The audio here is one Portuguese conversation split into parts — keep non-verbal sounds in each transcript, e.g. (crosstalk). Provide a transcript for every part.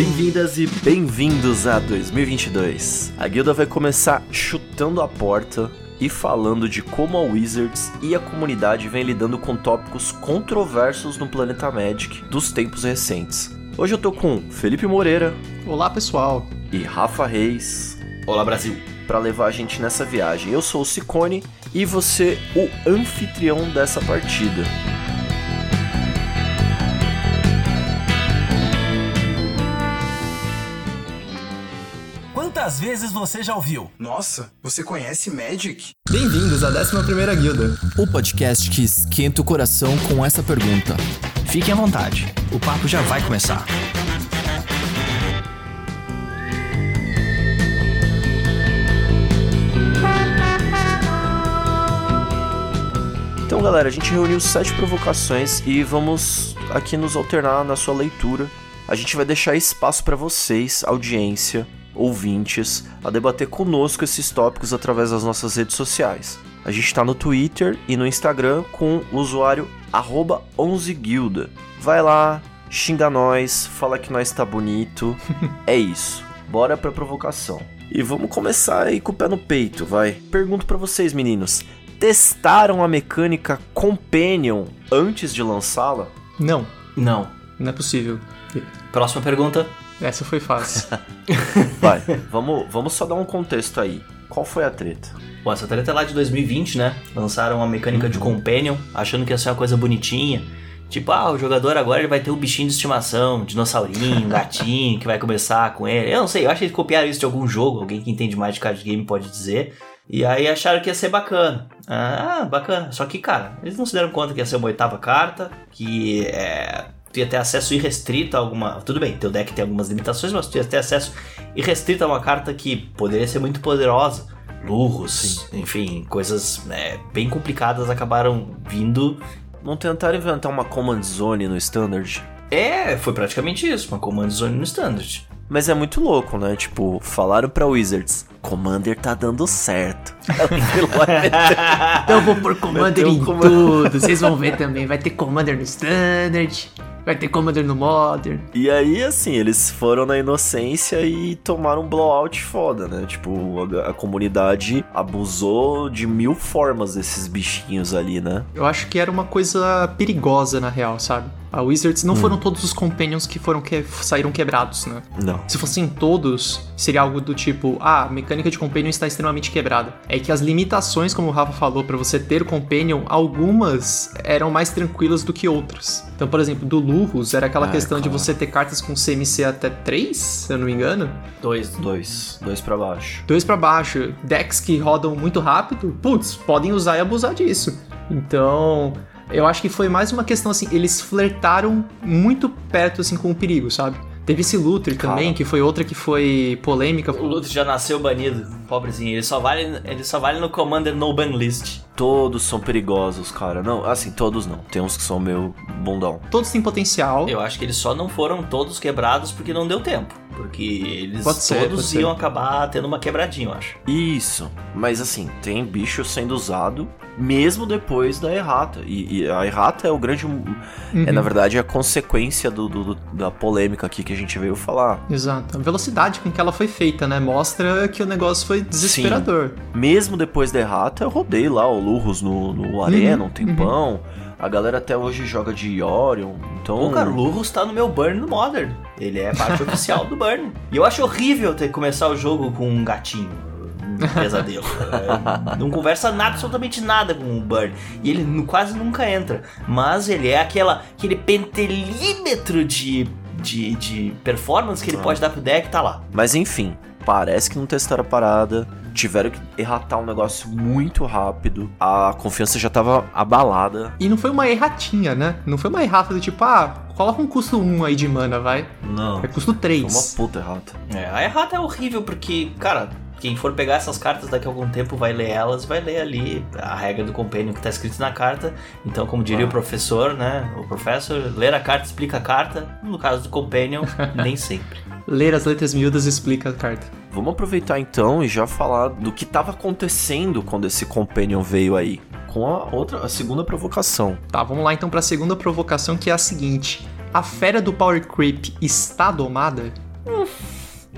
Bem-vindas e bem-vindos a 2022. A guilda vai começar chutando a porta e falando de como a Wizards e a comunidade vem lidando com tópicos controversos no planeta Magic dos tempos recentes. Hoje eu tô com Felipe Moreira. Olá, pessoal. E Rafa Reis. Olá, Brasil. Para levar a gente nessa viagem. Eu sou o Cicone e você o anfitrião dessa partida. Quantas vezes você já ouviu? Nossa, você conhece Magic? Bem-vindos à 11 Guilda. O podcast que esquenta o coração com essa pergunta. Fiquem à vontade, o papo já vai começar. Então, galera, a gente reuniu sete provocações e vamos aqui nos alternar na sua leitura. A gente vai deixar espaço para vocês, audiência, ouvintes, a debater conosco esses tópicos através das nossas redes sociais. A gente está no Twitter e no Instagram com o usuário 11guilda. Vai lá, xinga nós, fala que nós tá bonito. (laughs) é isso. Bora pra provocação. E vamos começar aí com o pé no peito, vai. Pergunto para vocês, meninos. Testaram a mecânica Companion antes de lançá-la? Não. Não. Não é possível. Próxima pergunta. Essa foi fácil. (laughs) Vai, vamos, vamos só dar um contexto aí. Qual foi a treta? Bom, essa treta é lá de 2020, né? Lançaram uma mecânica uhum. de Companion, achando que ia ser uma coisa bonitinha. Tipo, ah, o jogador agora ele vai ter um bichinho de estimação, um dinossaurinho, um (laughs) gatinho, que vai começar com ele. Eu não sei, eu acho que eles copiaram isso de algum jogo, alguém que entende mais de card game pode dizer. E aí acharam que ia ser bacana. Ah, bacana. Só que, cara, eles não se deram conta que ia ser uma oitava carta, que é tu ia ter acesso irrestrito a alguma. Tudo bem, teu deck tem algumas limitações, mas tu ia ter acesso irrestrito a uma carta que poderia ser muito poderosa. Lurros, enfim, coisas né, bem complicadas acabaram vindo. Não tentaram inventar uma Command Zone no Standard? É, foi praticamente isso, uma Command Zone no Standard. Mas é muito louco, né? Tipo, falaram pra Wizards, Commander tá dando certo. (laughs) (laughs) então eu vou pôr Commander em tudo. Vocês vão ver também. Vai ter Commander no Standard. Vai ter Commander no Modern. E aí, assim, eles foram na inocência e tomaram um blowout foda, né? Tipo, a, a, comunidade abusou de mil formas desses bichinhos ali, né? Eu acho que era uma coisa perigosa, na real, sabe? A Wizards não hum. foram todos os Companions que foram que saíram quebrados, né? Não. Se fossem todos, seria algo do tipo, ah, a mecânica de Companion está extremamente quebrada. É que as limitações, como o Rafa falou, para você ter Companion, algumas eram mais tranquilas do que outras. Então, por exemplo, do Lurus era aquela ah, questão claro. de você ter cartas com CMC até 3, se eu não me engano. Dois, dois. Dois para baixo. Dois para baixo. Decks que rodam muito rápido, putz, podem usar e abusar disso. Então, eu acho que foi mais uma questão assim, eles flertaram muito perto assim com o perigo, sabe? Teve esse Luther também, que foi outra que foi polêmica. O Luther já nasceu banido, pobrezinho. Ele só vale, ele só vale no Commander No Ban List. Todos são perigosos, cara. Não, assim, todos não. Tem uns que são meio bundão. Todos têm potencial. Eu acho que eles só não foram todos quebrados porque não deu tempo. Porque eles pode ser, todos iam ser. acabar tendo uma quebradinha, eu acho. Isso. Mas assim, tem bicho sendo usado mesmo depois da errata. E, e a errata é o grande. Uhum. É, na verdade, a consequência do, do, da polêmica aqui que a gente veio falar. Exato. A velocidade com que ela foi feita, né? Mostra que o negócio foi desesperador. Sim. Mesmo depois da errata, eu rodei lá o Lurros no, no Arena uhum. um tempão. Uhum. A galera até hoje joga de Orion, então... O cara, tá no meu Burn no Modern. Ele é parte (laughs) oficial do Burn. E eu acho horrível ter que começar o jogo com um gatinho pesadelo. É, (laughs) não conversa nada, absolutamente nada com o Burn. E ele quase nunca entra. Mas ele é aquela, aquele pentelímetro de, de, de performance que ele ah. pode dar pro deck, tá lá. Mas enfim, parece que não testaram a parada. Tiveram que erratar um negócio muito rápido. A confiança já tava abalada. E não foi uma erratinha, né? Não foi uma errata do tipo, ah, coloca um custo 1 aí de mana, vai. Não. É custo 3. Foi uma puta errata. É, a errata é horrível porque, cara, quem for pegar essas cartas daqui a algum tempo vai ler elas, vai ler ali a regra do compêndio que está escrito na carta. Então, como diria ah. o professor, né? O professor, ler a carta explica a carta. No caso do companion, (laughs) nem sempre. Ler as letras miúdas explica a carta. Vamos aproveitar então e já falar do que estava acontecendo quando esse companion veio aí. Com a outra, a segunda provocação. Tá, vamos lá então para a segunda provocação que é a seguinte: a fera do Power Creep está domada?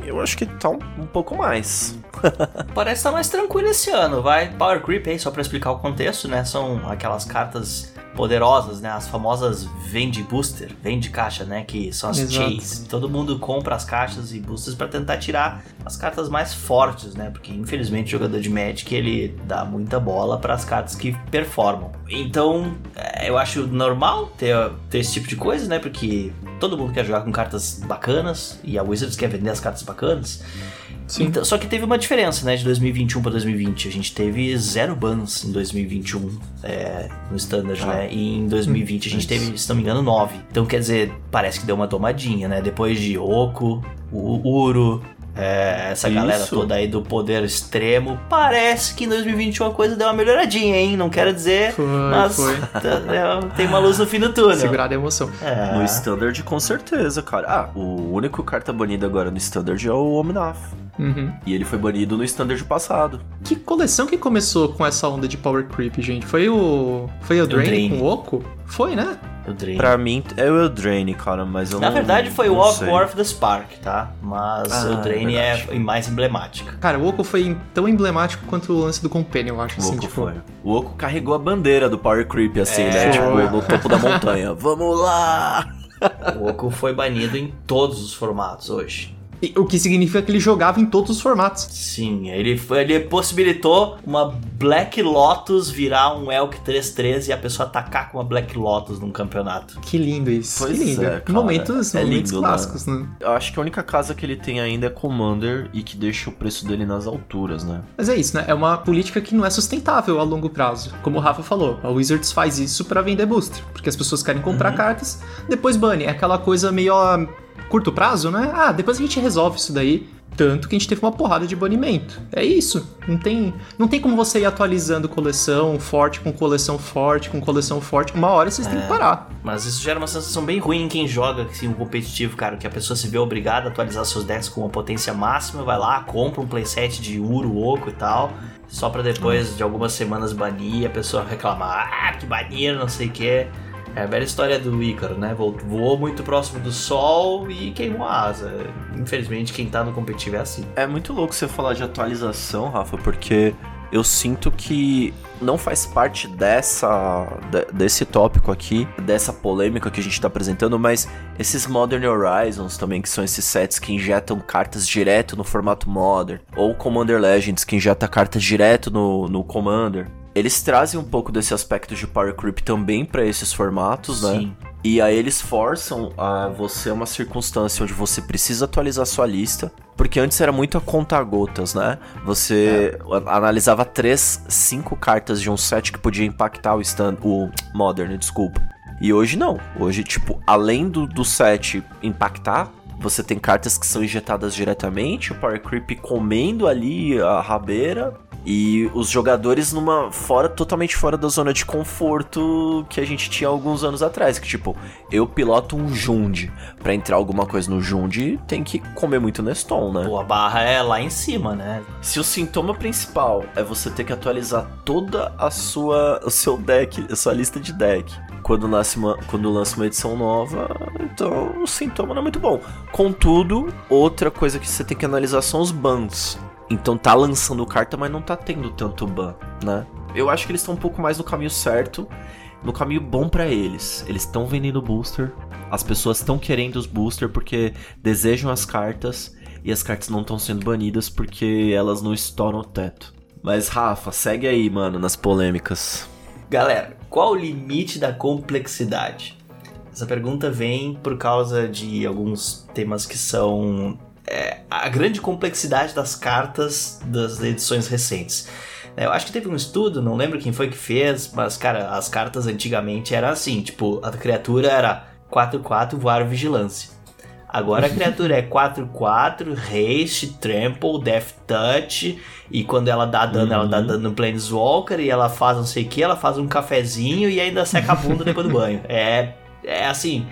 Eu acho que tá um, um pouco mais. (laughs) Parece estar mais tranquilo esse ano, vai. Power Creep aí, só pra explicar o contexto, né? São aquelas cartas poderosas, né? As famosas vende booster, vende caixa, né? Que são as Exato. chase. Todo mundo compra as caixas e boosters pra tentar tirar as cartas mais fortes, né? Porque infelizmente o jogador de Magic ele dá muita bola para as cartas que performam. Então é, eu acho normal ter, ter esse tipo de coisa, né? Porque todo mundo quer jogar com cartas bacanas e a Wizards quer vender as cartas bacanas. Sim. Então, só que teve uma diferença, né, de 2021 para 2020. A gente teve zero bans em 2021 é, no Standard, né? E em 2020 a gente teve, se não me engano, nove. Então, quer dizer, parece que deu uma tomadinha, né? Depois de Oco, o Uro, é, essa Isso. galera toda aí do poder extremo, parece que em 2021 a coisa deu uma melhoradinha, hein? Não quero dizer, Foi, mas foi. (laughs) tá- é, tem uma luz no fim do túnel. Segurada a emoção. É. No Standard, com certeza, cara. Ah, o único carta banida agora no Standard é o Omnath. Uhum. E ele foi banido no Standard passado. Que coleção que começou com essa onda de Power Creep, gente? Foi o. Foi o Drain Drain. com o Oco? Foi, né? Dei. Pra mim, é o Eldraine, cara, mas eu Na não verdade foi o War, of the Spark, tá? Mas Ah, o Drain é é, mais emblemática. Cara, o Oco foi tão emblemático quanto o lance do Companion, eu acho. O assim, Oco tipo, foi. O Oco carregou a bandeira do Power Creep, assim, É. né? Tipo, no (laughs) topo da montanha. Vamos lá! O Oco foi banido em todos os formatos hoje. O que significa que ele jogava em todos os formatos. Sim, ele, foi- ele possibilitou uma Black Lotus virar um Elk 3-3 e a pessoa atacar com uma Black Lotus num campeonato. Que lindo isso. Pois que lindo. é, cara. momentos É momentos lindo, né? clássicos, né? Eu acho que a única casa que ele tem ainda é Commander e que deixa o preço dele nas alturas, né? Mas é isso, né? É uma política que não é sustentável a longo prazo. Como o Rafa falou, a Wizards faz isso pra vender booster. Porque as pessoas querem comprar Uhum. cartas, depois bane. É aquela coisa meio a curto prazo, né? Ah, depois a gente resolve isso daí. Tanto que a gente teve uma porrada de banimento. É isso. Não tem, não tem como você ir atualizando coleção forte com coleção forte com coleção forte. Uma hora vocês têm É. que parar. Mas isso gera uma sensação bem ruim em quem joga assim, um competitivo, cara, que a pessoa se vê obrigada a atualizar seus decks com uma potência máxima, vai lá, compra um playset de Uro, Oco e tal, só pra depois de algumas semanas banir e a pessoa reclamar, ah, que baniram, não sei o que. É a velha história do Ícaro, né? Vo- Voou muito próximo do sol e queimou a asa. Infelizmente, quem tá no competitivo é assim. É muito louco você falar de atualização, Rafa, porque eu sinto que não faz parte dessa de- desse tópico aqui, dessa polêmica que a gente tá apresentando, mas esses Modern Horizons também, que são esses sets que injetam cartas direto no formato Modern, ou Commander Legends, que injeta cartas direto no, no Commander. Eles trazem um pouco desse aspecto de Power Creep também pra esses formatos, né? Sim. E aí eles forçam a você uma circunstância onde você precisa atualizar sua lista. Porque antes era muito a conta gotas, né? Você a- analisava três, cinco cartas de um set que podia impactar o stand, o Modern, desculpa. E hoje não. Hoje, tipo, além do, do set impactar, você tem cartas que são injetadas diretamente, o Power Creep comendo ali a rabeira. E os jogadores numa fora totalmente fora da zona de conforto que a gente tinha alguns anos atrás, que tipo, eu piloto um Jund, Pra entrar alguma coisa no Jund, tem que comer muito Neston, né? Pô, a barra é lá em cima, né? Se o sintoma principal é você ter que atualizar toda a sua o seu deck, a sua lista de deck, quando lança uma, quando lança uma edição nova, então o sintoma não é muito bom. Contudo, outra coisa que você tem que analisar são os bans. Então tá lançando carta, mas não tá tendo tanto ban, né? Eu acho que eles estão um pouco mais no caminho certo, no caminho bom pra eles. Eles estão vendendo booster, as pessoas estão querendo os booster porque desejam as cartas e as cartas não estão sendo banidas porque elas não estouram o teto. Mas Rafa, segue aí, mano, nas polêmicas. Galera, qual o limite da complexidade? Essa pergunta vem por causa de alguns temas que são é, a grande complexidade das cartas das edições recentes. É, Eu acho que teve um estudo, não lembro quem foi que fez, mas, cara, as cartas antigamente eram assim, tipo, a criatura era 4-4, voar vigilância. Agora a (laughs) criatura é 4-4, haste, trample, death touch, e quando ela dá dano, ela dá Uhum. dano no Planeswalker, e ela faz não sei o que, ela faz um cafezinho e ainda seca a bunda depois do (laughs) banho. É, é assim,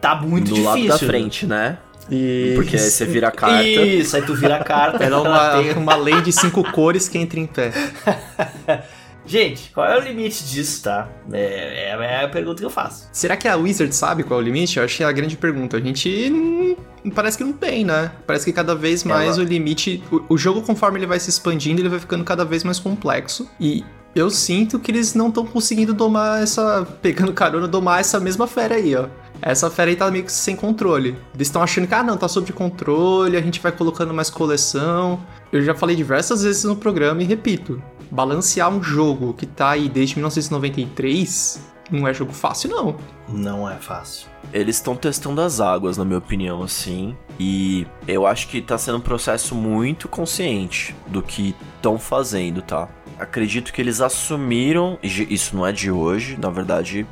tá muito Do difícil. lado da frente, né? E Porque aí você vira a carta. Isso, aí tu vira a carta. Era ela uma, tem- uma lei de cinco cores que entra em pé. (laughs) Gente, qual é o limite disso, tá? É, é- é a pergunta que eu faço. Será que a Wizard sabe qual é o limite? Eu acho que é a grande pergunta. A gente parece que não tem, né? Parece que cada vez mais Ela- o limite. O, o jogo, conforme ele vai se expandindo, ele vai ficando cada vez mais complexo. E eu sinto que eles não estão conseguindo domar essa. Pegando carona, domar essa mesma fera aí, ó. Essa fera aí tá meio que sem controle. Eles estão achando que, ah, não, tá sob controle, a gente vai colocando mais coleção. Eu já falei diversas vezes no programa e repito: balancear um jogo que tá aí desde 1993 não é jogo fácil, não. Não é fácil. Eles estão testando as águas, na minha opinião, assim. E eu acho que tá sendo um processo muito consciente do que estão fazendo, tá? Acredito que eles assumiram, isso não é de hoje, na verdade,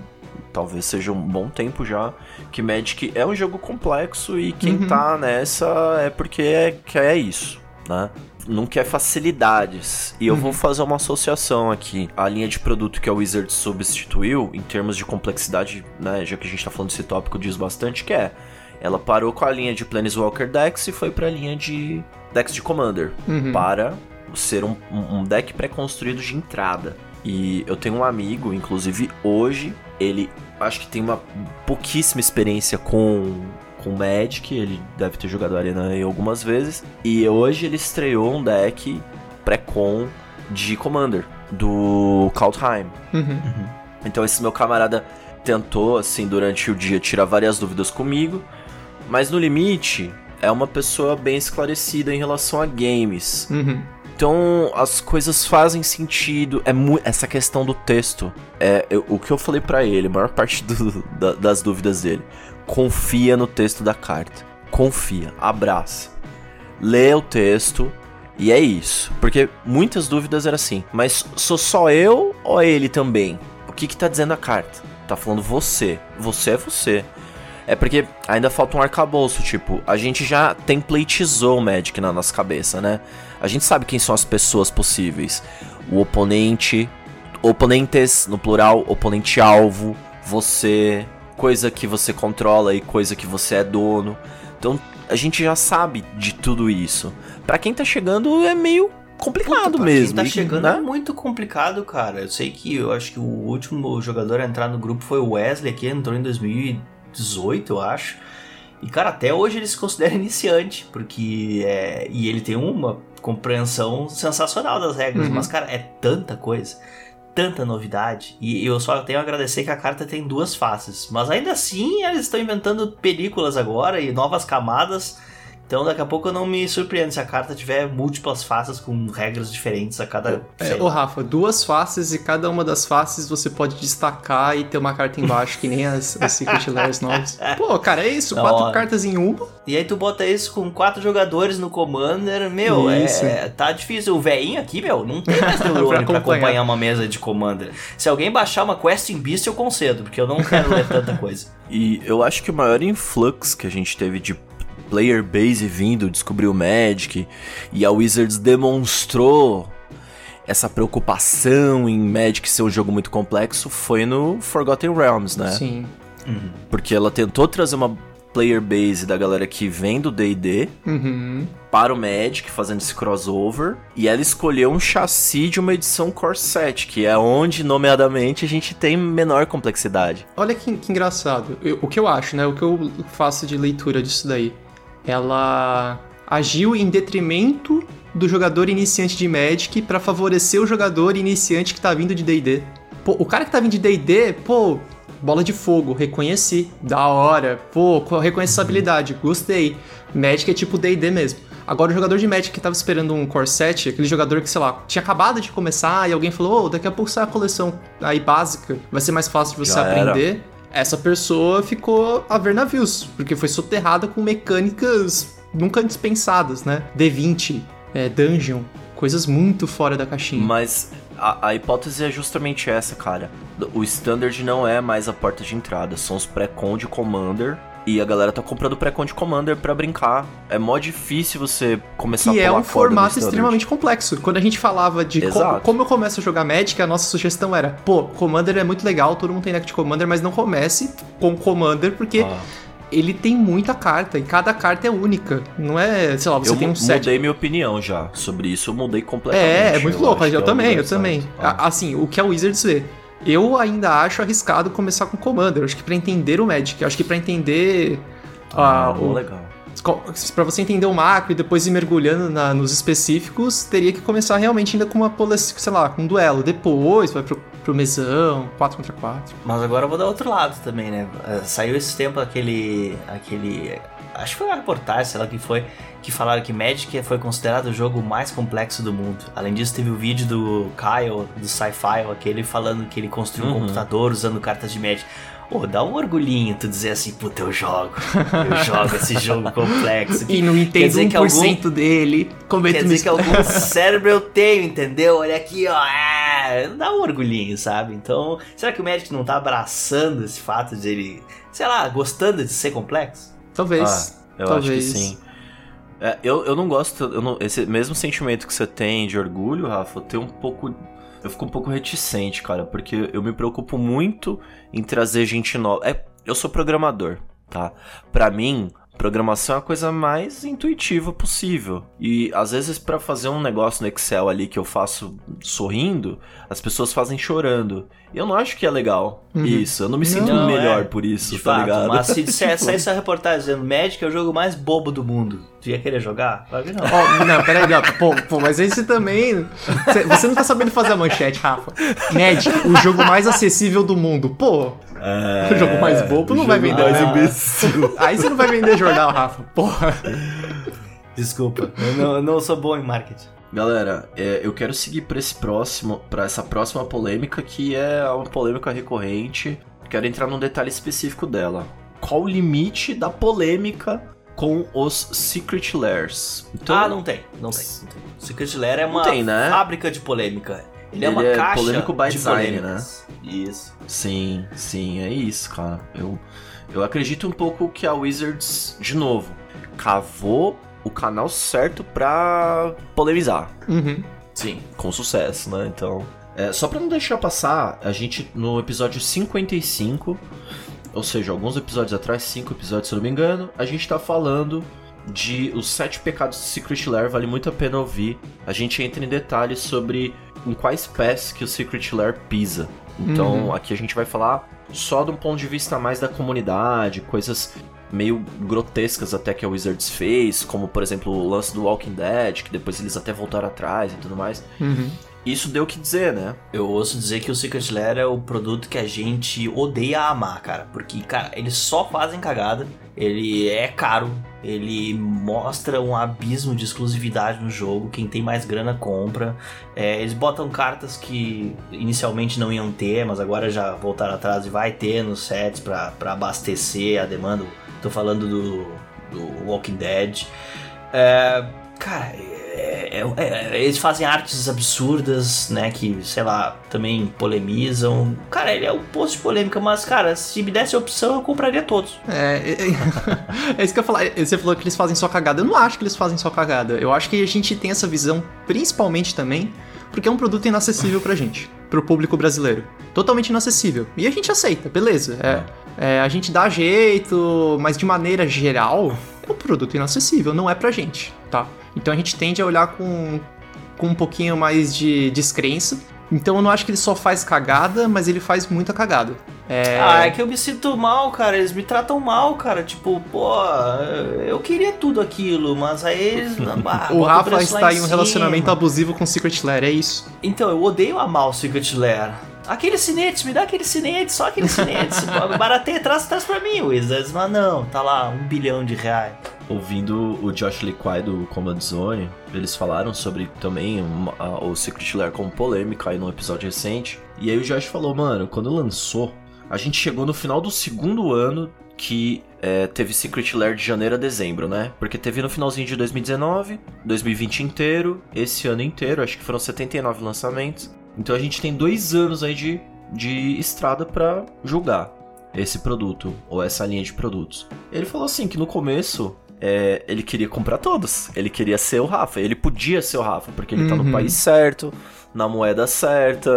talvez seja um bom tempo já, que Magic é um jogo complexo e quem Uhum. tá nessa é porque é, quer isso, né? Não quer facilidades. E eu vou fazer uma associação aqui. A linha de produto que a Wizard substituiu, em termos de complexidade, né? Já que a gente tá falando desse tópico, diz bastante que é. Ela parou com a linha de Planeswalker Decks e foi pra linha de decks de Commander. Uhum. Para ser um um deck pré-construído de entrada. E eu tenho um amigo, inclusive hoje, ele acho que tem uma pouquíssima experiência com com Magic, ele deve ter jogado Arena aí algumas vezes, e hoje ele estreou um deck pré-con de Commander do Kaldheim. Uhum. Então esse meu camarada tentou assim durante o dia tirar várias dúvidas comigo, mas no limite é uma pessoa bem esclarecida em relação a games. Uhum. Então as coisas fazem sentido. É essa questão do texto. É eu- o que eu falei pra ele, a maior parte do- (laughs) da- das dúvidas dele. Confia no texto da carta. Confia, abraça. Lê o texto e é isso. Porque muitas dúvidas eram assim. Mas sou só eu ou é ele também? O que que tá dizendo a carta? Tá falando você. Você é você. É porque ainda falta um arcabouço, tipo, a gente já templatizou o Magic na nossa cabeça, né? A gente sabe quem são as pessoas possíveis. O oponente, oponentes no plural, oponente alvo, você, coisa que você controla e coisa que você é dono. Então, a gente já sabe de tudo isso. Pra quem tá chegando é meio complicado Puta, mesmo, Quem tá chegando né? é muito complicado, cara. Eu sei que eu acho que o último jogador a entrar no grupo foi o Wesley, que entrou em 2018, eu acho. E, cara, até hoje ele se considera iniciante, porque é. E ele tem uma compreensão sensacional das regras, Uhum. mas, cara, é tanta coisa. Tanta novidade. E eu só tenho a agradecer que a carta tem duas faces. Mas ainda assim, eles estão inventando películas agora e novas camadas. Então daqui a pouco eu não me surpreendo se a carta tiver múltiplas faces com regras diferentes a cada. É, ô. Rafa, duas faces e cada uma das faces você pode destacar e ter uma carta embaixo, que nem as, as Secret Lairs novas. (laughs) Pô, cara, é isso, Da quatro hora. cartas em uma. E aí tu bota isso com quatro jogadores no Commander, meu, Isso. é, tá difícil. O velhinho aqui, meu, não tem mais (laughs) Pra neurônio pra acompanhar. acompanhar uma mesa de Commander. Se alguém baixar uma Quest in Beast, eu concedo, porque eu não quero ler tanta coisa. (laughs) E eu acho que o maior influx que a gente teve de player base vindo, descobriu o Magic, e a Wizards demonstrou essa preocupação em Magic ser um jogo muito complexo foi no Forgotten Realms, né? Sim. Porque ela tentou trazer uma player base da galera que vem do D&D Uhum. para o Magic, fazendo esse crossover, e ela escolheu um chassi de uma edição Core 7, que é onde, nomeadamente, a gente tem menor complexidade. Olha que, que engraçado. Eu- o que eu acho, né? O que eu faço de leitura disso daí. Ela agiu em detrimento do jogador iniciante de Magic pra favorecer o jogador iniciante que tá vindo de D&D. Pô, o cara que tá vindo de D&D, pô, bola de fogo, reconheci, da hora. Pô, co- reconheço essa habilidade, gostei. Magic é tipo D&D mesmo. Agora o jogador de Magic que tava esperando um core set, aquele jogador que, sei lá, tinha acabado de começar e alguém falou, ô, daqui a pouco sai a coleção aí básica, vai ser mais fácil de você Já era. Essa pessoa ficou a ver navios, porque foi soterrada com mecânicas nunca antes pensadas, né? D20, é, Dungeon, coisas muito fora da caixinha. Mas a, a hipótese é justamente essa, cara. O Standard não é mais a porta de entrada, são os pré-con de Commander. E a galera tá comprando pré-con de Commander pra brincar. É mó difícil você começar que a é pular um a corda no formato Standard. extremamente complexo. Quando a gente falava de co- como eu começo a jogar Magic, a nossa sugestão era, pô, Commander é muito legal, todo mundo tem deck de Commander, mas não comece com Commander, porque Ah, ele tem muita carta, e cada carta é única. Não é, sei lá, você eu tem um set mudei minha opinião já sobre isso, eu mudei completamente. É, é muito louco, eu, é um também, eu lugar também. Assim, o que a Wizards vê. Eu ainda acho arriscado começar com Commander. Eu acho que pra entender o Magic, acho que pra entender Ah, o, legal. Pra você entender o macro e depois ir mergulhando na, nos específicos, teria que começar realmente ainda com uma policy, sei lá, com um duelo. Depois vai pro, pro mesão, 4 contra 4. Mas agora eu vou dar outro lado também, né? Eh, Saiu esse tempo aquele. aquele. Acho que foi uma reportagem, sei lá o que foi, que falaram que Magic foi considerado o jogo mais complexo do mundo. Além disso, teve o vídeo do Kyle, do Sci-Fi, aquele falando que ele construiu um Uhum. computador usando cartas de Magic. Pô, dá um orgulhinho tu dizer assim, puta, eu jogo. Eu (laughs) jogo esse jogo complexo. E não Quer entendo dizer que 1% dele, cometo Quer dizer que algum (laughs) cérebro eu tenho, entendeu? Olha aqui, ó. É, dá um orgulhinho, sabe? Então, será que o Magic não tá abraçando esse fato de ele, sei lá, gostando de ser complexo? Talvez. Ah, eu talvez. acho que sim. É, eu, eu não gosto. Eu não- esse mesmo sentimento que você tem de orgulho, Rafa, eu tenho um pouco. Eu fico um pouco reticente, cara, porque eu me preocupo muito em trazer gente nova. É, eu sou programador, tá? Pra mim, programação é a coisa mais intuitiva possível. E às vezes pra fazer um negócio no Excel ali que eu faço sorrindo, as pessoas fazem chorando. E eu não acho que é legal Uhum. isso. Eu não me sinto Não, melhor é. por isso, De tá fato, ligado? mas se disser, (laughs) saísse a reportagem dizendo Magic é o jogo mais bobo do mundo, tu ia querer jogar? Claro que não. Ó, não, peraí, não. Pô, pô, mas esse também. Cê- Você não tá sabendo fazer a manchete, Rafa. Magic, o jogo mais acessível do mundo. Pô, o jogo mais bobo não vai vender. É, mais né? imbecil. Aí você não vai vender jornal, Rafa. Porra. Desculpa, eu não, eu não sou bom em marketing. Galera, é, eu quero seguir para esse próximo, para essa próxima polêmica que é uma polêmica recorrente. Quero entrar num detalhe específico dela. Qual o limite da polêmica com os Secret Lairs? Então, ah, não tem, não tem. Não tem. Secret Lair é uma tem, né? fábrica de polêmica. Ele, é Ele uma é caixa polêmico by de design, né? Isso. Sim, sim, é isso, cara. Eu, eu acredito um pouco que a Wizards, de novo, cavou o canal certo pra polemizar. Uhum. Sim. com sucesso, né? Então, é, só pra não deixar passar, a gente no episódio 55, ou seja, alguns episódios atrás, cinco episódios se eu não me engano, a gente tá falando de os sete pecados de Secret Lair, vale muito a pena ouvir. A gente entra em detalhes sobre em quais pés que o Secret Lair pisa. Então, Uhum. aqui a gente vai falar só de um ponto de vista mais da comunidade, coisas meio grotescas até que a Wizards fez, como por exemplo o lance do Walking Dead, que depois eles até voltaram atrás e tudo mais. Uhum. Isso deu o que dizer, né? Eu ouço dizer que o Secret Lair é o produto que a gente odeia amar, cara. Porque, cara, eles só fazem cagada. Ele é caro. Ele mostra um abismo de exclusividade no jogo. Quem tem mais grana compra. É, eles botam cartas que inicialmente não iam ter, mas agora já voltaram atrás e vai ter nos sets pra abastecer a demanda. Tô falando do, do Walking Dead. É, cara, é- é- é- eles fazem artes absurdas, né? Que, sei lá, também polemizam. Cara, ele é um post de polêmica, mas, cara, se me desse a opção, eu compraria todos. É, é, (laughs) é- isso que eu falar. Você falou que eles fazem só cagada. Eu não acho que eles fazem só cagada. Eu acho que a gente tem essa visão, principalmente também, porque é um produto inacessível pra gente, pro público brasileiro. Totalmente inacessível. E a gente aceita, beleza. É, é, a gente dá jeito, mas de maneira geral, é um produto inacessível, não é pra gente, tá? Então a gente tende a olhar com, com um pouquinho mais de descrença. Então eu não acho que ele só faz cagada, mas ele faz muita cagada. É... Ah, é que eu me sinto mal, cara. Eles me tratam mal, cara. Tipo, pô, eu queria tudo aquilo, mas aí eles. (laughs) ah, O Rafa está em um cima. relacionamento abusivo com Secret Lair, é isso. Então, eu odeio amar o Secret Lair. Aquele cinete, me dá aquele cinete, só aquele cinete. (laughs) Barateia, traz, traz pra mim, Wizards. Mas não, tá lá, um bilhão de reais. Ouvindo o Josh Liquai do Command Zone, eles falaram sobre também uma- a- o Secret Lair como polêmica aí num episódio recente. E aí o Josh falou, mano, quando lançou, a gente chegou no final do segundo ano que é, teve Secret Lair de janeiro a dezembro, né? Porque teve no finalzinho de 2019, 2020 inteiro, esse ano inteiro, acho que foram 79 lançamentos. Então a gente tem dois anos aí de, de estrada pra julgar esse produto, ou essa linha de produtos. Ele falou assim que no começo é, ele queria comprar todos. Ele queria ser o Rafa. Ele podia ser o Rafa, porque ele tá no Uhum. país certo, na moeda certa,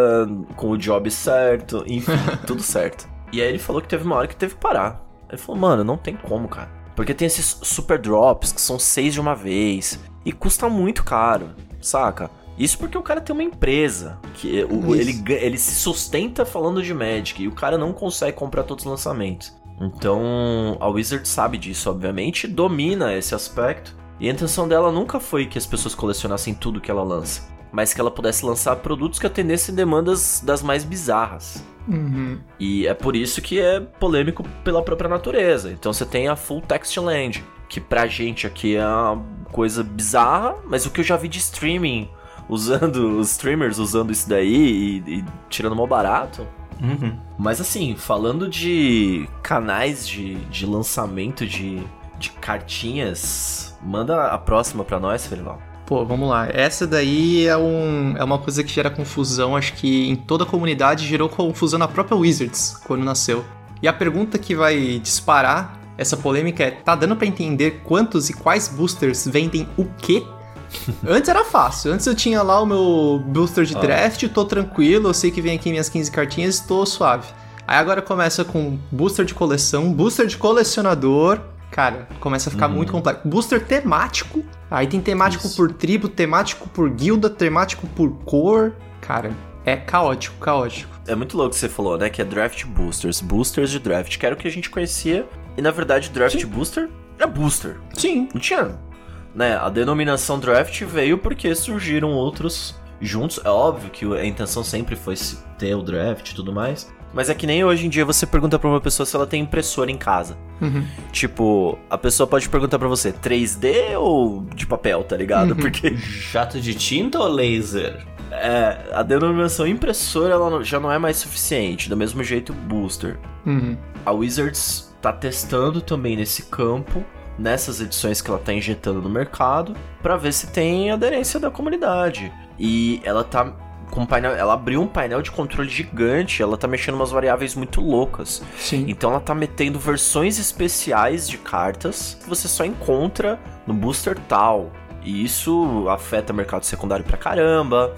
com o job certo, enfim, (laughs) tudo certo. E aí ele falou que teve uma hora que teve que parar. Ele falou, mano, não tem como, cara. Porque tem esses super drops que são seis de uma vez. E custa muito caro, saca? Isso porque o cara tem uma empresa. que o- Isso. ele, ele se sustenta falando de Magic. E o cara não consegue comprar todos os lançamentos. Então a Wizard sabe disso, obviamente, domina esse aspecto. E a intenção dela nunca foi que as pessoas colecionassem tudo que ela lança, mas que ela pudesse lançar produtos que atendessem demandas das mais bizarras. Uhum. E é por isso que é polêmico pela própria natureza. Então você tem a Full Text Land, que pra gente aqui é uma coisa bizarra, mas o que eu já vi de streaming, usando (laughs) os streamers usando isso daí e, e tirando mal barato. Uhum. Mas assim, falando de canais de, de lançamento de, de cartinhas, manda a próxima pra nós, Felival. Pô, vamos lá. Essa daí é, um, é uma coisa que gera confusão. Acho que em toda a comunidade gerou confusão na própria Wizards quando nasceu. E a pergunta que vai disparar essa polêmica é: tá dando pra entender quantos e quais boosters vendem o quê? (laughs) Antes era fácil. Antes eu tinha lá o meu booster de Ah. draft, tô tranquilo, eu sei que vem aqui minhas 15 cartinhas, tô suave. Aí agora começa com booster de coleção, booster de colecionador. Cara, começa a ficar muito complexo. Booster temático. Aí tem temático Isso. por tribo, temático por guilda, temático por cor. Cara, é caótico, caótico. É muito louco que você falou, né? Que é draft boosters, boosters de draft, que era o que a gente conhecia. E na verdade, draft booster é booster. Sim. Não tinha. Né? A denominação draft veio porque surgiram outros juntos. É óbvio que a intenção sempre foi ter o draft e tudo mais. Mas é que nem hoje em dia você pergunta pra uma pessoa se ela tem impressora em casa. Uhum. Tipo, a pessoa pode perguntar pra você 3D ou de papel, tá ligado? Uhum. Porque (laughs) Jato de tinta ou laser? é, a denominação impressora ela já não é mais suficiente. Do mesmo jeito, booster. Uhum. A Wizards tá testando também nesse campo, nessas edições que ela tá injetando no mercado, pra ver se tem aderência da comunidade. E ela tá com um painel, ela abriu um painel de controle gigante, ela tá mexendo umas variáveis muito loucas. Sim. Então ela tá metendo versões especiais de cartas que você só encontra no booster tal. E isso afeta o mercado secundário pra caramba.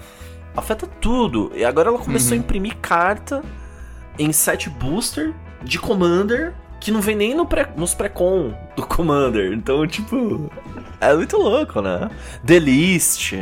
Afeta tudo. E agora ela começou Uhum. a imprimir carta em set booster de Commander que não vem nem no pré, nos pré-com do Commander. Então, tipo, é muito louco, né? The List.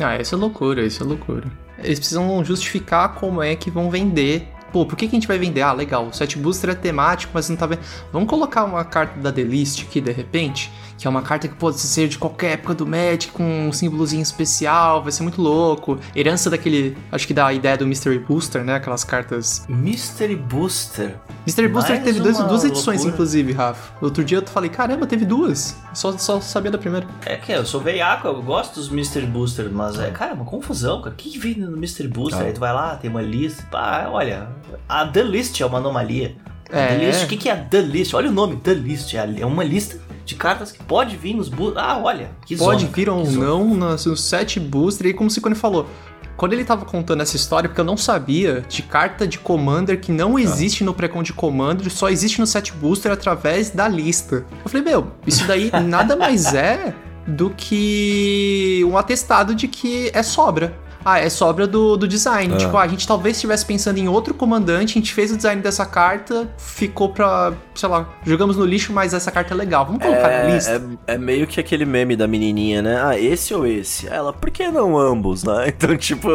Ah, isso é loucura, isso é loucura. Eles precisam justificar como é que vão vender. Pô, por que, que a gente vai vender? Ah, legal, o set booster é temático, mas não tá vendo. Vamos colocar uma carta da The List aqui, de repente, que é uma carta que pode ser de qualquer época do Magic, com um símbolozinho especial, vai ser muito louco. Herança daquele, acho que da ideia do Mystery Booster, né? Aquelas cartas. Mystery Booster. Mystery Booster Mais teve dois- duas edições, loucura. inclusive, Rafa. Outro dia eu falei, caramba, teve duas. Só, só sabia da primeira. É que eu sou veiaco, eu gosto dos Mystery Booster, mas é, cara, é uma confusão, cara. O que vem no Mystery Booster? Ah. Aí tu vai lá, tem uma lista. Pá, olha, a The List é uma anomalia. É. The List, o que, que é a The List? Olha o nome, The List. É uma lista de cartas que pode vir nos boosters. Ah, olha, que Pode zona, vir ou não no, no set booster. E como o Cicone falou, quando ele tava contando essa história, porque eu não sabia de carta de Commander que não existe no pré-con de Commander, só existe no set booster através da lista. Eu falei, meu, isso daí (laughs) nada mais é do que um atestado de que é sobra. Ah, é sobra do, do design. É. Tipo, ah, a gente talvez estivesse pensando em outro comandante, a gente fez o design dessa carta, ficou pra, sei lá, jogamos no lixo, mas essa carta é legal. Vamos colocar na É, lista? é, é meio que aquele meme da menininha, né? Ah, esse ou esse? Ela, por que não ambos, né? (laughs) Então, tipo,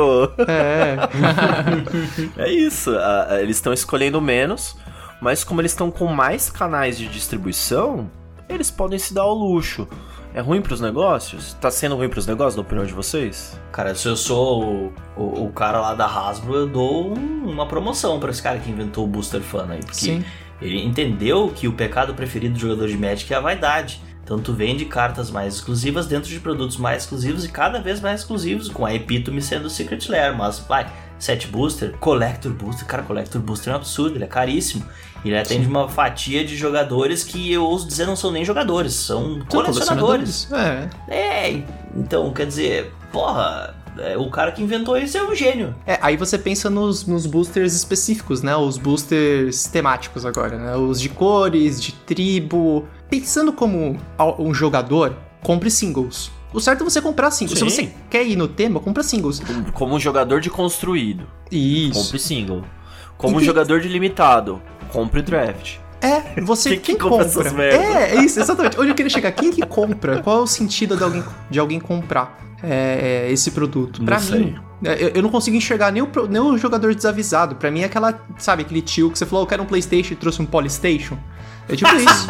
É. (laughs) é isso. a- a- eles estão escolhendo menos, mas como eles estão com mais canais de distribuição, eles podem se dar ao luxo. É ruim pros negócios? Tá sendo ruim pros negócios, na opinião de vocês? Cara, se eu sou o, o, o cara lá da Hasbro, eu dou um- uma promoção pra esse cara que inventou o Booster Fan aí. Porque Sim. ele entendeu que o pecado preferido do jogador de Magic é a vaidade. Então tu vende cartas mais exclusivas dentro de produtos mais exclusivos e cada vez mais exclusivos, com a epítome sendo o Secret Lair. Mas, vai, set booster, collector booster, cara, collector booster é um absurdo, ele é caríssimo. Ele atende uma fatia de jogadores que eu ouso dizer não são nem jogadores, são São colecionadores. É. É, então, quer dizer, porra, é, o cara que inventou isso é um gênio. É, aí você pensa nos, nos boosters específicos, né? Os boosters temáticos agora, né? Os de cores, de tribo. Pensando como um jogador, compre singles. O certo é você comprar singles. Se Sim. você quer ir no tema, compra singles. Como- um jogador de construído, Isso. compre single. Como um jogador de limitado, compre draft. É, você Quem (laughs) quem, que compra compra. essas? É, é isso, exatamente. Onde eu queria chegar? Quem que compra? Qual é o sentido de alguém, de alguém comprar é, é, esse produto? Não Pra sei. mim, É, Eu, eu não consigo enxergar nem o, nem o jogador desavisado. Pra mim é aquela, sabe, aquele tio que você falou, eu quero um Playstation e trouxe um Polystation. É tipo (laughs) isso.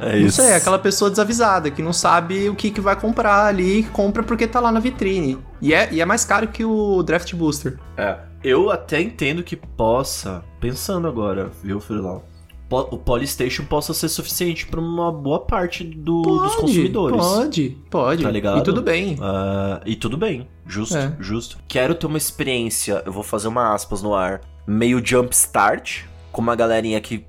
É Não sei, é aquela pessoa desavisada que não sabe o que, que vai comprar ali, compra porque tá lá na vitrine. E é, e é mais caro que o Draft Booster. É, eu até entendo que possa, pensando agora, viu, Freelau? po- O Polystation possa ser suficiente pra uma boa parte do- dos consumidores. Pode, pode. Tá ligado? E tudo bem. Ah, e tudo bem, justo, É. justo. Quero ter uma experiência, eu vou fazer uma aspas no ar, meio jump start, com uma galerinha que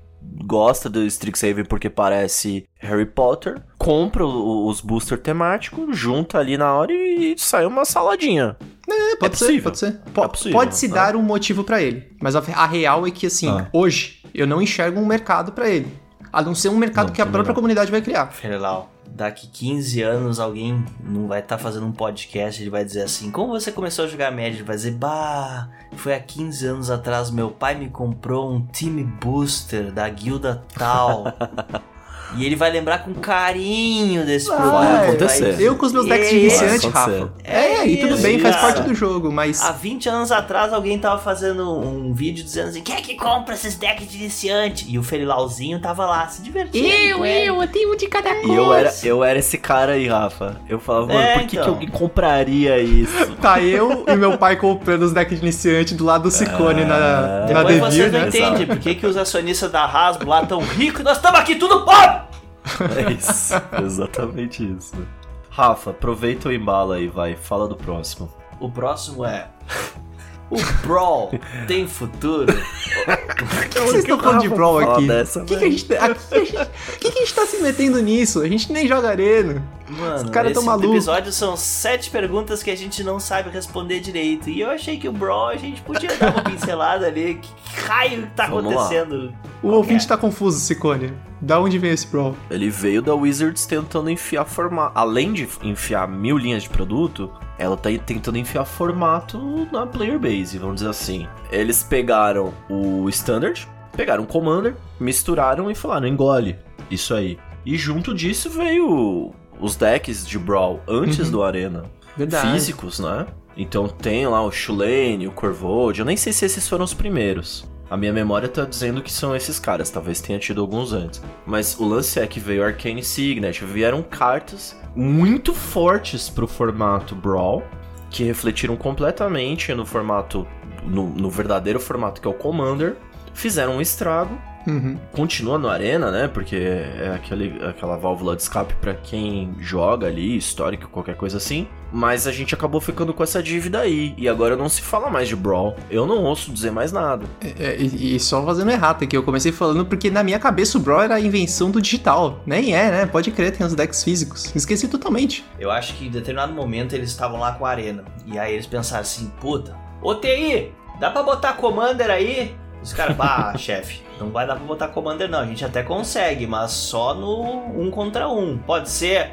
gosta do Strixhaven porque parece Harry Potter, compra os booster temáticos, junta ali na hora e sai uma saladinha. É, pode ser, possível. pode ser. Po- É possível, pode se né? dar um motivo pra ele. Mas a, a real é que, assim, Ah. hoje, eu não enxergo um mercado pra ele. A não ser um mercado Não, que a própria não. comunidade vai criar. Felelau, daqui 15 anos alguém não vai estar fazendo um podcast, ele vai dizer assim, como você começou a jogar Magic? Ele vai dizer, bah, foi há 15 anos atrás, meu pai me comprou um time booster da guilda tal. (laughs) e ele vai lembrar com carinho desse Vai programa, acontecer. vai- Eu com os meus decks de É iniciante, Vai. Rafa. É, e tudo isso, bem, faz cara. parte do jogo, mas. Há 20 anos atrás alguém tava fazendo um vídeo dizendo assim, quem é que compra esses decks de iniciante? E o Felilauzinho tava lá se divertindo. com ele. eu tenho um de cada E eu era, eu era esse cara aí, Rafa. Eu falava, mano, É, por que, então. que alguém compraria isso? (laughs) Tá eu e meu pai comprando os decks de iniciante do lado do Ciclone na, na Depois você Devir, não né? entende por que, que os acionistas da Hasbro lá tão ricos e nós estamos aqui tudo pobre. (laughs) É isso, exatamente isso. Rafa, aproveita o embalo aí, vai. Fala do próximo. O próximo é... O Brawl tem futuro? (laughs) Por que vocês estão falando de Brawl aqui? O que, que a gente, a gente- que, que a gente tá se metendo nisso? A gente nem joga arena. Mano, Os caras esse episódio são sete perguntas que a gente não sabe responder direito. E eu achei que o Brawl a gente podia dar uma (laughs) pincelada ali. Que, raio que tá Vamos lá. acontecendo? O ouvinte tá confuso, Ciclone. Da onde vem esse Brawl? Ele veio da Wizards tentando enfiar formato. Além de enfiar mil linhas de produto, ela tá tentando enfiar formato na player base, vamos dizer assim. Eles pegaram o Standard, pegaram o Commander, misturaram e falaram: engole. Isso aí. E junto disso veio os decks de Brawl antes Uhum. do Arena. Verdade. físicos, né? Então tem lá o Shulane, o Corvold. Eu nem sei se esses foram os primeiros. A minha memória tá dizendo que são esses caras, talvez tenha tido alguns antes. Mas o lance é que veio Arcane Signet, vieram cartas muito fortes pro formato Brawl, que refletiram completamente no formato, no, no verdadeiro formato que é o Commander, fizeram um estrago Uhum. continua no Arena, né? Porque é aquele, aquela válvula de escape pra quem joga ali, histórico, qualquer coisa assim. Mas a gente acabou ficando com essa dívida aí. E agora não se fala mais de Brawl. Eu não ouço dizer mais nada. É, e, e só fazendo errado aqui, eu comecei falando porque na minha cabeça o Brawl era a invenção do digital. Nem é, né? Pode crer, tem os decks físicos. Esqueci totalmente. Eu acho que em determinado momento eles estavam lá com a arena. E aí eles pensaram assim, puta, ô TI, dá pra botar Commander aí? Os caras, bah, (laughs) chefe, não vai dar pra botar Commander não. A gente até consegue, mas só no um contra um. Pode ser?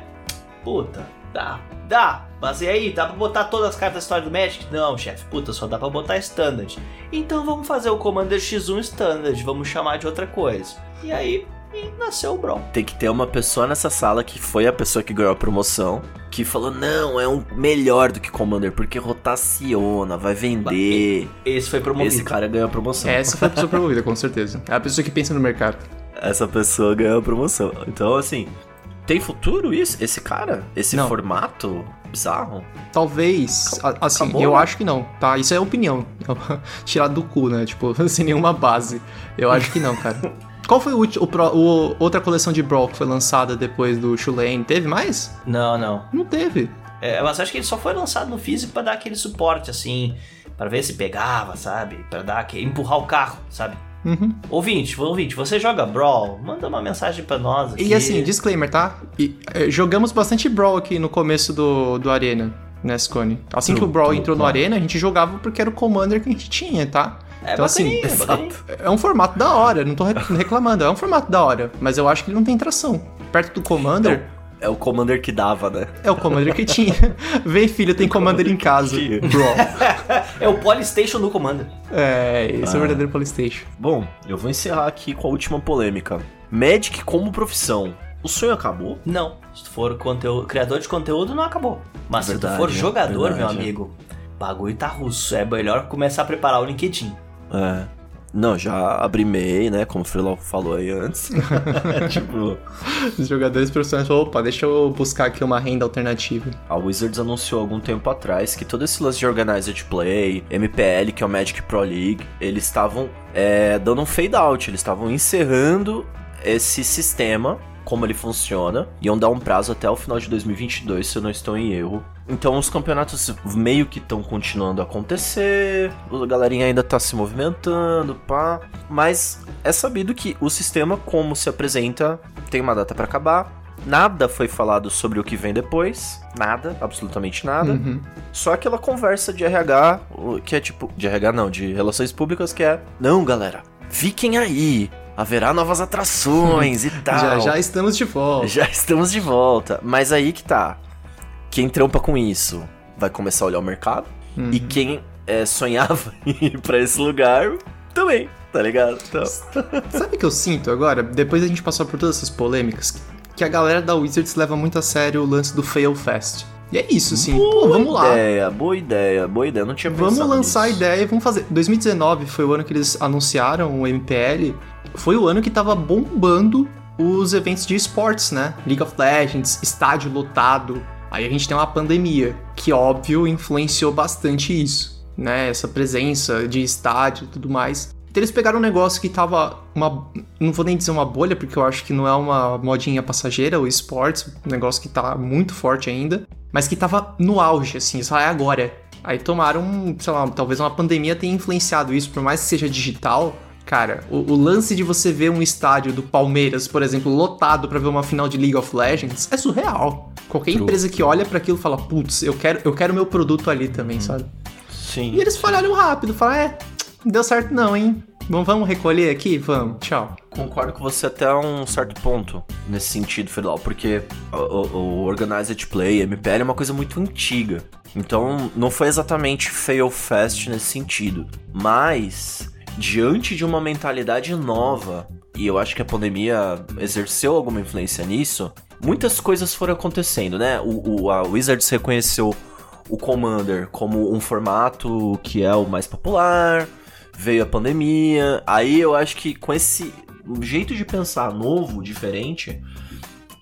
Puta, dá, dá. Mas e aí, dá pra botar todas as cartas da história do Magic? Não, chefe, puta, só dá pra botar Standard. Então vamos fazer o Commander X1 Standard, vamos chamar de outra coisa. E aí, e nasceu o Brawl. Tem que ter uma pessoa nessa sala que foi a pessoa que ganhou a promoção. Que falou, não, é um melhor do que Commander, porque rotaciona, vai vender. Esse foi promovido. Esse cara ganhou a promoção. Essa foi a pessoa promovida, com certeza. É a pessoa que pensa no mercado. Essa pessoa ganhou a promoção. Então, assim, tem futuro isso? Esse cara? Esse Não. formato bizarro? Talvez, assim, acabou, eu né? acho que não, tá? Isso é opinião. (laughs) Tirado do cu, né? Tipo, (laughs) sem nenhuma base. Eu acho que não, cara. (laughs) Qual foi o, o o- outra coleção de Brawl que foi lançada depois do Shulane? Teve mais? Não, não. Não teve. É, mas acho que ele só foi lançado no físico pra dar aquele suporte, assim, Pra ver se pegava, sabe? Pra dar aquele, empurrar o carro, sabe? Uhum. Ouvinte, ouvinte, você joga Brawl? Manda uma mensagem pra nós aqui. E assim, disclaimer, tá? E, é, jogamos bastante Brawl aqui no começo do, do Arena, né, Scone? Assim que o True, Brawl true, entrou no claro. Arena, a gente jogava porque era o Commander que a gente tinha, tá? É então, assim, é bacaninha. É um formato da hora, não tô re- (laughs) reclamando, é um formato da hora, mas eu acho que ele não tem tração. Perto do Commander, É o Commander que dava, né? é o Commander que tinha. (laughs) Vem, filho, tem Commander em casa. (laughs) É o Polystation do Commander. É, esse é Ah. o verdadeiro Polystation. Bom, eu vou encerrar aqui com a última polêmica. Magic como profissão. O sonho acabou? Não, se tu for conteúdo, criador de conteúdo, não acabou. Mas se Verdade, tu for é, jogador, meu verdade, é. amigo, bagulho tá russo. É melhor começar a preparar o LinkedIn. É. Não, já abri MEI, né? Como o Freelau falou aí antes. (laughs) tipo, Os jogadores profissionais falaram, opa, deixa eu buscar aqui uma renda alternativa. a Wizards anunciou algum tempo atrás que todo esse lance de Organized Play, MPL, que é o Magic Pro League, eles estavam é, dando um fade out, eles estavam encerrando esse sistema, como ele funciona, iam dar um prazo até o final de 2022, se eu não estou em erro. Então os campeonatos meio que estão continuando a acontecer, a galerinha ainda tá se movimentando, pá. Mas é sabido que o sistema, como se apresenta, tem uma data pra acabar. Nada foi falado sobre o que vem depois. Nada, absolutamente nada. Uhum. Só aquela conversa de RH, que é tipo. De RH não, de relações públicas, que é. Não, galera, fiquem aí. Haverá novas atrações e (laughs) tal. Já, já estamos de volta. Já estamos de volta. Mas aí que tá. Quem trampa com isso vai começar a olhar o mercado. Uhum. E quem é, sonhava (laughs) em ir pra esse lugar também, tá ligado? Então, (laughs) Sabe o que eu sinto agora? Depois a gente passar por todas essas polêmicas, que a galera da Wizards leva muito a sério o lance do Fail Fest. E é isso, assim. Pô, vamos lá. ideia, boa ideia, boa ideia. Não tinha Vamos lançar a nisso. ideia e vamos fazer. 2019 foi o ano que eles anunciaram o MPL. Foi o ano que tava bombando os eventos de esportes, né? League of Legends, estádio lotado. Aí a gente tem uma pandemia, que óbvio influenciou bastante isso, né? Essa presença de estádio e tudo mais. Então eles pegaram um negócio que tava uma. Não vou nem dizer uma bolha, porque eu acho que não é uma modinha passageira, o esportes, um negócio que tá muito forte ainda, mas que tava no auge, assim, só é agora. Aí tomaram, sei lá, talvez uma pandemia tenha influenciado isso, por mais que seja digital. Cara, o, o lance de você ver um estádio do Palmeiras, por exemplo, lotado pra ver uma final de League of Legends é surreal. Qualquer True. empresa que olha pra aquilo fala, putz, eu quero, eu quero meu produto ali também, sabe? Sim. E eles falharam rápido, falaram, é, não deu certo não, hein? Vamos, vamos recolher aqui? Vamos, tchau. Concordo com você até um certo ponto nesse sentido, Fidel, porque o, o- o Organized Play, MPL, é uma coisa muito antiga. Então, não foi exatamente fail fast nesse sentido. Mas, diante de uma mentalidade nova, e eu acho que a pandemia exerceu alguma influência nisso, muitas coisas foram acontecendo, né? O, o- a Wizards reconheceu o Commander como um formato que é o mais popular, veio a pandemia, aí eu acho que com esse jeito de pensar novo, diferente,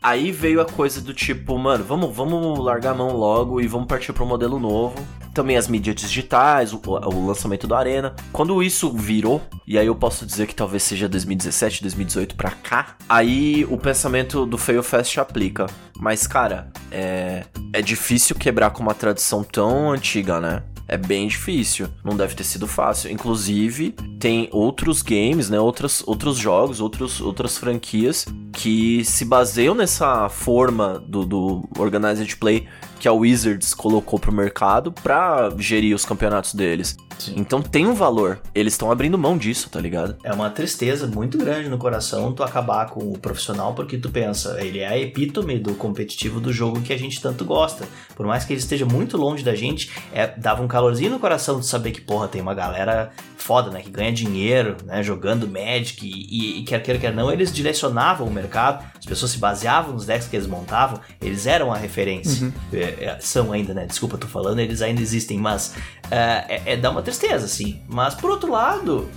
aí veio a coisa do tipo, mano, vamos, vamos largar a mão logo e vamos partir para um modelo novo. Também as mídias digitais, o, o lançamento da Arena. Quando isso virou, e aí eu posso dizer que talvez seja 2017, 2018 pra cá, aí o pensamento do Fail Fest aplica. Mas, cara, é, é difícil quebrar com uma tradição tão antiga, né? É bem difícil. Não deve ter sido fácil. Inclusive, tem outros games, né? Outros, outros jogos, outros, outras franquias que se baseiam nessa forma do, do Organized Play que a Wizards colocou pro mercado pra gerir os campeonatos deles. Sim. Então tem um valor. Eles estão abrindo mão disso, tá ligado? É uma tristeza muito grande no coração tu acabar com o profissional, porque tu pensa, ele é a epítome do competitivo do jogo que a gente tanto gosta. Por mais que ele esteja muito longe da gente, é, dava um calorzinho no coração de saber que, porra, tem uma galera foda, né? Que ganha dinheiro, né? Jogando Magic e, e, e quer queira, quer não, eles direcionavam o mercado, as pessoas se baseavam nos decks que eles montavam, eles eram a referência. É, é, são ainda, né? Desculpa, tô falando, eles ainda existem, mas é, é, é dá uma tristeza, assim. Mas por outro lado,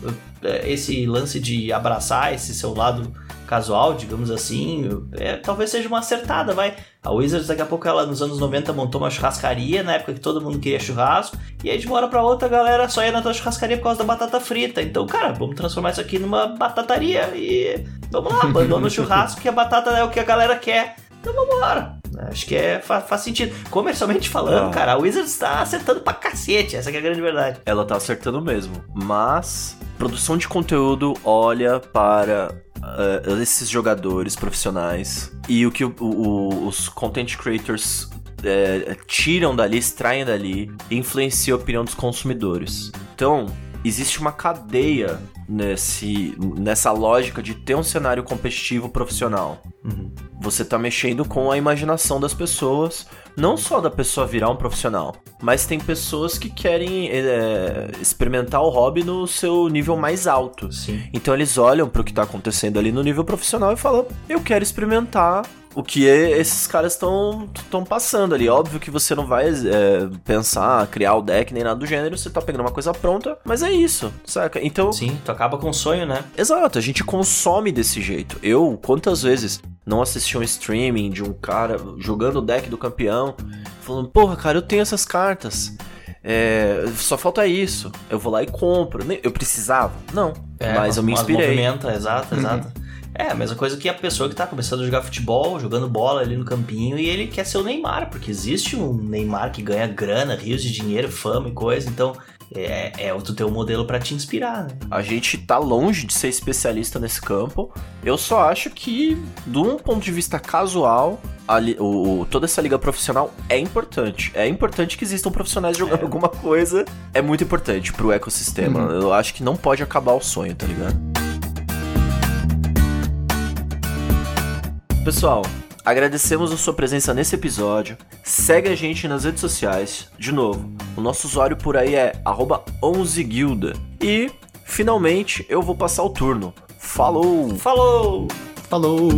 esse lance de abraçar esse seu lado casual, digamos assim, é, talvez seja uma acertada, vai. A Wizards daqui a pouco ela nos anos 90 montou uma churrascaria, na época que todo mundo queria churrasco, e aí de uma hora pra outra a galera só ia na tua churrascaria por causa da batata frita. Então, cara, vamos transformar isso aqui numa batataria e vamos lá, abandona o churrasco que a batata é o que a galera quer. Então vamos embora. Acho que é, fa- faz sentido. Comercialmente falando, Ah. cara, a Wizards tá acertando pra cacete, essa que é a grande verdade. Ela tá acertando mesmo. Mas, produção de conteúdo olha para eh, esses jogadores profissionais e o que o- o- os content creators eh, tiram dali, extraem dali, influencia a opinião dos consumidores. Então, existe uma cadeia nesse, nessa lógica de ter um cenário competitivo profissional. Você tá mexendo com a imaginação das pessoas, não só da pessoa virar um profissional, mas tem pessoas que querem é, experimentar o hobby no seu nível mais alto. Sim. Então eles olham pro que tá acontecendo ali no nível profissional e falam: Eu quero experimentar o que é- esses caras estão estão passando ali. Óbvio que você não vai é, pensar, criar o deck nem nada do gênero, você tá pegando uma coisa pronta, mas é isso, saca? Então, Sim, tu acaba com o sonho, né? exato, a gente consome desse jeito. Eu, quantas vezes não assisti um streaming de um cara jogando o deck do campeão, falando, porra, cara, eu tenho essas cartas. É, só falta isso. Eu vou lá e compro. Eu precisava? Não. mas eu me inspirei. Movimenta, exato, exato. É, a mesma coisa que a pessoa que tá começando a jogar futebol, jogando bola ali no campinho, e ele quer ser o Neymar, porque existe um Neymar que ganha grana, rios de dinheiro, fama e coisa, então é, é tu ter um modelo pra te inspirar, né? A gente tá longe de ser especialista nesse campo. Eu só acho que, de um ponto de vista casual, a li- o, toda essa liga profissional é importante. É importante que existam profissionais jogando alguma coisa. É muito importante pro ecossistema. Eu acho que não pode acabar o sonho, tá ligado? Pessoal, agradecemos a sua presença nesse episódio. Segue a gente nas redes sociais. De novo, o nosso usuário por aí é 11guilda. E, finalmente, eu vou passar o turno. Falou! Falou! Falou!